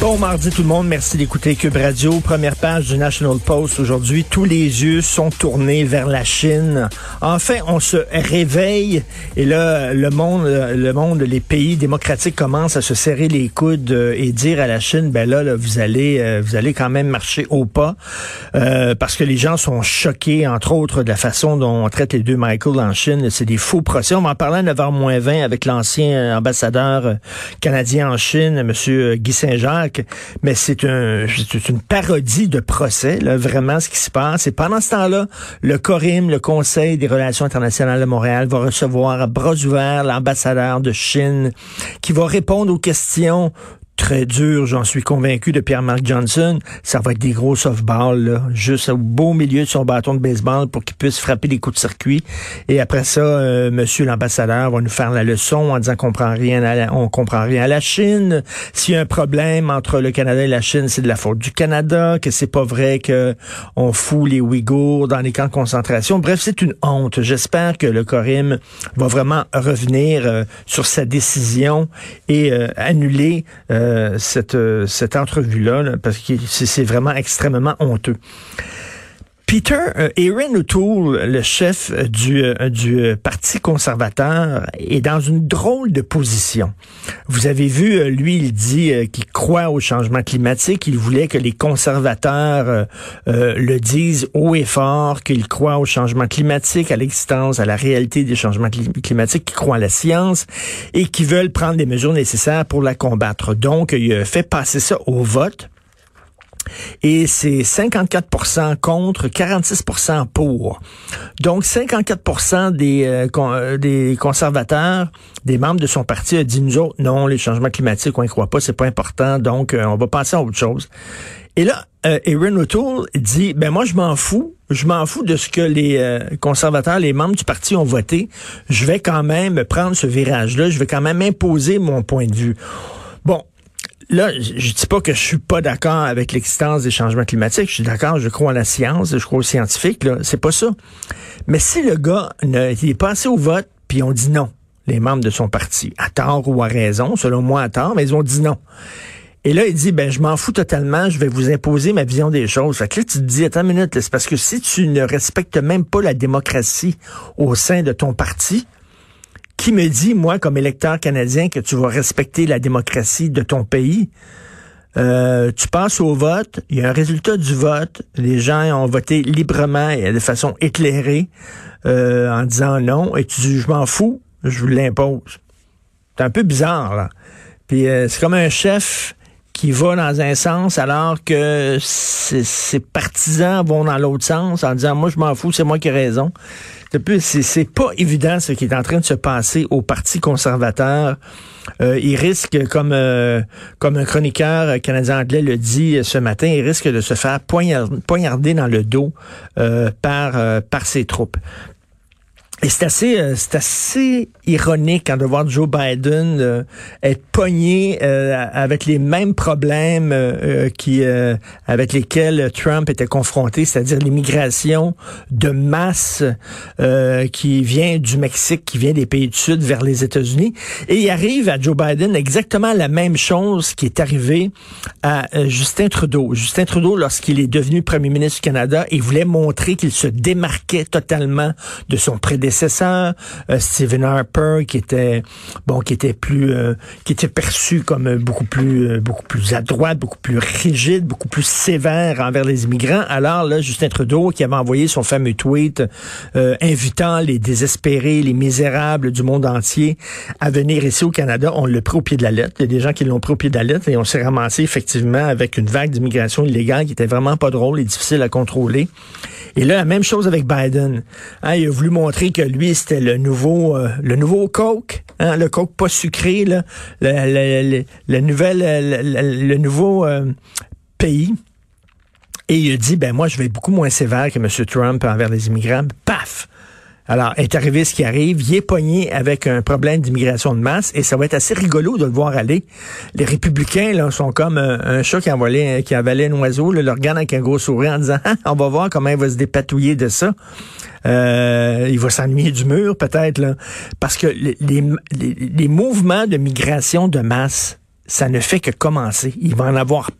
Bon mardi tout le monde, merci d'écouter Cube Radio. Première page du National Post aujourd'hui. Tous les yeux sont tournés vers la Chine. Enfin, on se réveille et là, le monde, le monde, les pays démocratiques commencent à se serrer les coudes euh, et dire à la Chine, ben là, là vous allez, euh, vous allez quand même marcher au pas euh, parce que les gens sont choqués, entre autres, de la façon dont on traite les deux Michael en Chine. C'est des faux procès. On va en parler à 9h20 avec l'ancien ambassadeur canadien en Chine, Monsieur Guy Saint-Jacques mais c'est un, une parodie de procès, là, vraiment ce qui se passe. Et pendant ce temps-là, le CORIM, le Conseil des relations internationales de Montréal, va recevoir à bras ouverts l'ambassadeur de Chine qui va répondre aux questions très dur, j'en suis convaincu, de Pierre-Marc Johnson. Ça va être des gros softballs, là, juste au beau milieu de son bâton de baseball pour qu'il puisse frapper des coups de circuit. Et après ça, euh, monsieur l'ambassadeur va nous faire la leçon en disant qu'on comprend rien à la, on comprend rien à la Chine. S'il y a un problème entre le Canada et la Chine, c'est de la faute du Canada, que c'est pas vrai que on fout les Ouïghours dans les camps de concentration. Bref, c'est une honte. J'espère que le Corim va vraiment revenir euh, sur sa décision et euh, annuler euh, cette, euh, cette entrevue-là, parce que c'est vraiment extrêmement honteux. Peter euh, Aaron O'Toole, le chef du, du Parti conservateur, est dans une drôle de position. Vous avez vu, lui, il dit qu'il croit au changement climatique. Il voulait que les conservateurs le disent haut et fort, qu'il croit au changement climatique, à l'existence, à la réalité des changements climatiques, qu'il croit à la science et qui veulent prendre les mesures nécessaires pour la combattre. Donc, il fait passer ça au vote. Et c'est 54% contre, 46% pour. Donc 54% des, euh, euh, des conservateurs, des membres de son parti a dit nous autres, non, les changements climatiques, on ne croit pas, c'est pas important, donc euh, on va passer à autre chose. Et là, Aaron O'Toole dit, ben moi je m'en fous, je m'en fous de ce que les conservateurs, les membres du parti ont voté. Je vais quand même prendre ce virage-là, je vais quand même imposer mon point de vue. Là, je dis pas que je suis pas d'accord avec l'existence des changements climatiques. Je suis d'accord, je crois en la science, je crois aux scientifiques. Là, c'est pas ça. Mais si le gars ne, il est passé au vote, puis on dit non, les membres de son parti, à tort ou à raison, selon moi à tort, mais ils ont dit non. Et là, il dit, ben, je m'en fous totalement, je vais vous imposer ma vision des choses. Fait que là, tu te dis, attends une minute, parce que si tu ne respectes même pas la démocratie au sein de ton parti, qui me dit, moi, comme électeur canadien, que tu vas respecter la démocratie de ton pays? Euh, tu passes au vote, il y a un résultat du vote, les gens ont voté librement et de façon éclairée euh, en disant non, et tu dis je m'en fous, je vous l'impose. C'est un peu bizarre, là. Puis euh, c'est comme un chef qui va dans un sens alors que ses partisans vont dans l'autre sens en disant moi je m'en fous, c'est moi qui ai raison. C'est pas évident ce qui est en train de se passer au Parti conservateur. Euh, il risque, comme euh, comme un chroniqueur canadien-anglais le dit ce matin, il risque de se faire poignarder dans le dos euh, par par ses troupes. Et c'est assez, euh, c'est assez ironique quand de voir Joe Biden euh, être pogné euh, avec les mêmes problèmes qui, avec lesquels Trump était confronté, c'est-à-dire l'immigration de masse qui vient du Mexique, qui vient des pays du Sud vers les États-Unis. Et il arrive à Joe Biden exactement la même chose qui est arrivée à Justin Trudeau. Justin Trudeau, lorsqu'il est devenu premier ministre du Canada, il voulait montrer qu'il se démarquait totalement de son prédécesseur prédécesseur, euh, Stephen Harper, qui était bon, qui était plus, euh, qui était perçu comme euh, beaucoup plus, beaucoup plus à beaucoup plus rigide, beaucoup plus sévère envers les immigrants. Alors là, Justin Trudeau, qui avait envoyé son fameux tweet invitant les désespérés, les misérables du monde entier à venir ici au Canada, on l'a pris au pied de la lettre. Il y a des gens qui l'ont pris au pied de la lettre et on s'est ramassé effectivement avec une vague d'immigration illégale qui était vraiment pas drôle et difficile à contrôler. Et là, la même chose avec Biden. Hein, il a voulu montrer que lui, c'était le nouveau, euh, le nouveau Coke, hein, le Coke pas sucré, là, le, nouveau euh, pays. Et il a dit, ben moi, je vais être beaucoup moins sévère que M. Trump envers les immigrants. Paf! Alors, est arrivé ce qui arrive, il est pogné avec un problème d'immigration de masse et ça va être assez rigolo de le voir aller. Les républicains sont comme un, chat qui, volé, qui avalait un oiseau, le regarde avec un gros sourire en disant ah, on va voir comment il va se dépatouiller de ça. Euh, il va s'ennuyer du mur peut-être, parce que les, les, les mouvements de migration de masse, ça ne fait que commencer. Il va en avoir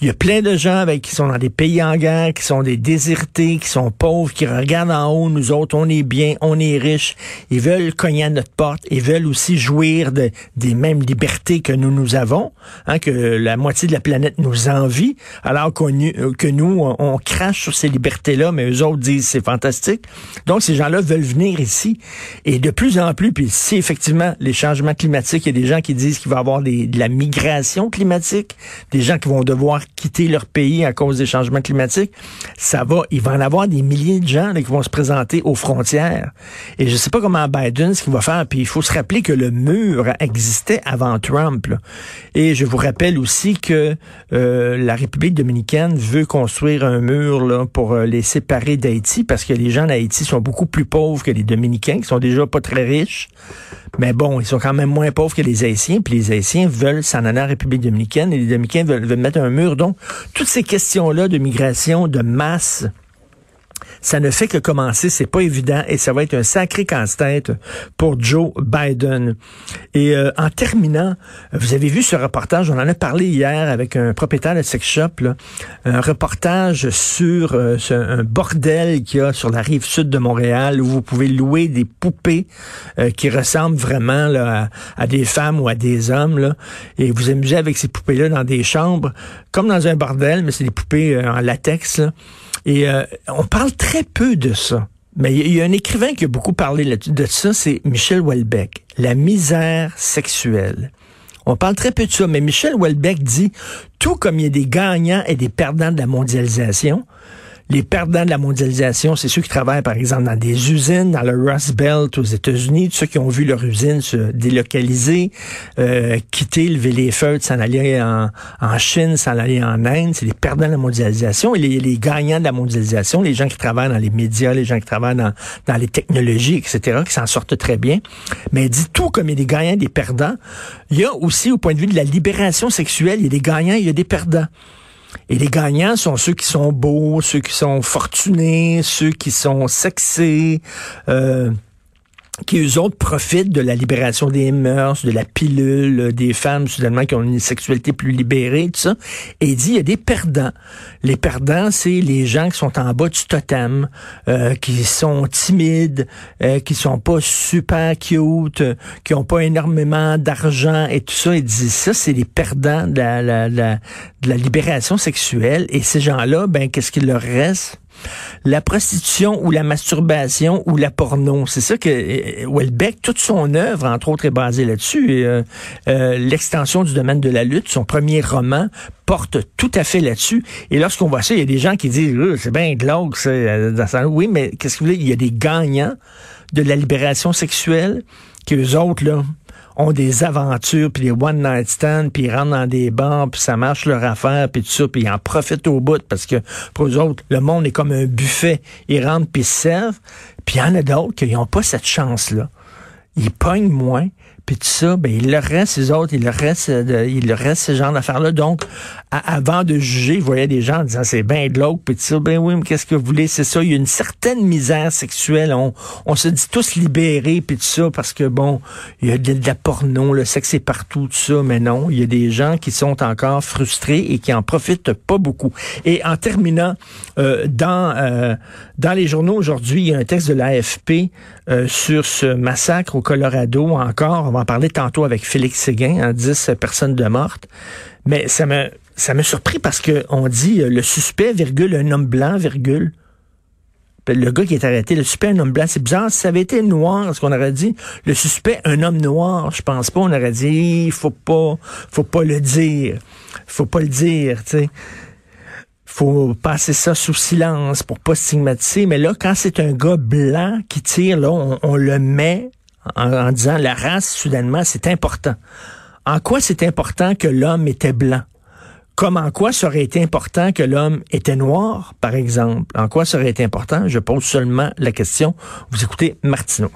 Il y a plein de gens avec, qui sont dans des pays en guerre, qui sont des désertés, qui sont pauvres, qui regardent en haut, nous autres, on est bien, on est riches. Ils veulent cogner à notre porte. Ils veulent aussi jouir de, des mêmes libertés que nous, nous avons, hein, que la moitié de la planète nous envie, alors que nous, on, crache sur ces libertés-là, mais eux autres disent c'est fantastique. Donc, ces gens-là veulent venir ici. Et de plus en plus, puis si effectivement les changements climatiques, il y a des gens qui disent qu'il va y avoir de la migration climatique, des gens qui vont devoir quitter leur pays à cause des changements climatiques, ça va, il va en avoir des milliers de gens qui vont se présenter aux frontières. Et je sais pas comment Biden, ce qu'il va faire, puis il faut se rappeler que le mur existait avant Trump. Et je vous rappelle aussi que euh, la République dominicaine veut construire un mur là, pour euh, les séparer d'Haïti, parce que les gens d'Haïti sont beaucoup plus pauvres que les Dominicains, qui sont déjà pas très riches. Mais bon, ils sont quand même moins pauvres que les Haïtiens, puis les Haïtiens veulent s'en aller en République dominicaine et les Dominicains veulent, mettre un mur. Donc, toutes ces questions-là de migration, de masse, ça ne fait que commencer, c'est pas évident et ça va être un sacré casse-tête pour Joe Biden. Et euh, en terminant, vous avez vu ce reportage, on en a parlé hier avec un propriétaire de sex shop, là, un reportage sur euh, un bordel qu'il y a sur la rive sud de Montréal où vous pouvez louer des poupées euh, qui ressemblent vraiment là, à, des femmes ou à des hommes là, et vous amusez avec ces poupées-là dans des chambres comme dans un bordel, mais c'est des poupées en latex. Là. Et euh, on parle très peu de ça. Mais il y, a un écrivain qui a beaucoup parlé de ça, c'est Michel Houellebecq. La misère sexuelle. On parle très peu de ça, mais Michel Houellebecq dit, tout comme il y a des gagnants et des perdants de la mondialisation, les perdants de la mondialisation, c'est ceux qui travaillent, par exemple, dans des usines, dans le Rust Belt aux États-Unis, ceux qui ont vu leur usine se délocaliser, euh, quitter, lever les feux, s'en aller en, Chine, s'en aller en Inde. C'est les perdants de la mondialisation. Et les, les, gagnants de la mondialisation, les gens qui travaillent dans les médias, les gens qui travaillent dans, dans les technologies, etc., qui s'en sortent très bien. Mais dit tout comme il y a des gagnants et des perdants, il y a aussi, au point de vue de la libération sexuelle, il y a des gagnants, il y a des perdants. Et les gagnants sont ceux qui sont beaux, ceux qui sont fortunés, ceux qui sont sexés. Euh, qui eux autres profitent de la libération des mœurs, de la pilule, des femmes soudainement qui ont une sexualité plus libérée, tout ça. Et il dit il y a des perdants. Les perdants, c'est les gens qui sont en bas du totem, euh, qui sont timides, euh, qui sont pas super cute, qui ont pas énormément d'argent et tout ça. Il dit ça, c'est les perdants de la, de la libération sexuelle. Et ces gens-là, ben qu'est-ce qu'il leur reste? La prostitution ou la masturbation ou la porno. C'est ça que euh, Welbeck, toute son œuvre, entre autres, est basée là-dessus. Euh, euh, l'extension du domaine de la lutte, son premier roman, porte tout à fait là-dessus. Et lorsqu'on voit ça, il y a des gens qui disent, c'est bien glauque, ça. Oui, mais qu'est-ce que vous voulez? Il y a des gagnants de la libération sexuelle que les autres, là, ont des aventures, puis des one-night stands, puis ils rentrent dans des bars, puis ça marche leur affaire, puis tout ça, puis ils en profitent au bout, parce que pour eux autres, le monde est comme un buffet. Ils rentrent, puis ils se servent. Puis il y en a d'autres qui n'ont pas cette chance-là. Ils pognent moins, puis tout ça, ben, il leur reste ces autres, il leur reste, de, il leur reste ce genre d'affaires-là. Donc, avant de juger, vous voyez des gens en disant c'est bien de l'autre, puis tout ça, ben oui, mais qu'est-ce que vous voulez, c'est ça. Il y a une certaine misère sexuelle. On, on se dit tous libérés, puis tout ça, parce que bon, il y a de, la porno, le sexe est partout, tout ça, mais non, il y a des gens qui sont encore frustrés et qui en profitent pas beaucoup. Et en terminant, euh, dans euh, dans les journaux aujourd'hui, il y a un texte de l'AFP euh, sur ce massacre au Colorado encore. En parler tantôt avec Félix Séguin, hein, 10 personnes de mortes. Mais ça me, ça me surpris parce que on dit euh, le suspect, virgule, un homme blanc, virgule. Le gars qui est arrêté, le suspect, un homme blanc, c'est bizarre. Si ça avait été noir, ce qu'on aurait dit, le suspect, un homme noir, je pense pas, on aurait dit, il faut pas, faut pas le dire. Faut pas le dire, tu sais faut passer ça sous silence pour pas stigmatiser. Mais là, quand c'est un gars blanc qui tire, là, on, le met en, disant la race, soudainement, c'est important. En quoi c'est important que l'homme était blanc? Comme en quoi ça aurait important que l'homme était noir, par exemple? En quoi ça aurait été important? Je pose seulement la question. Vous écoutez Martineau.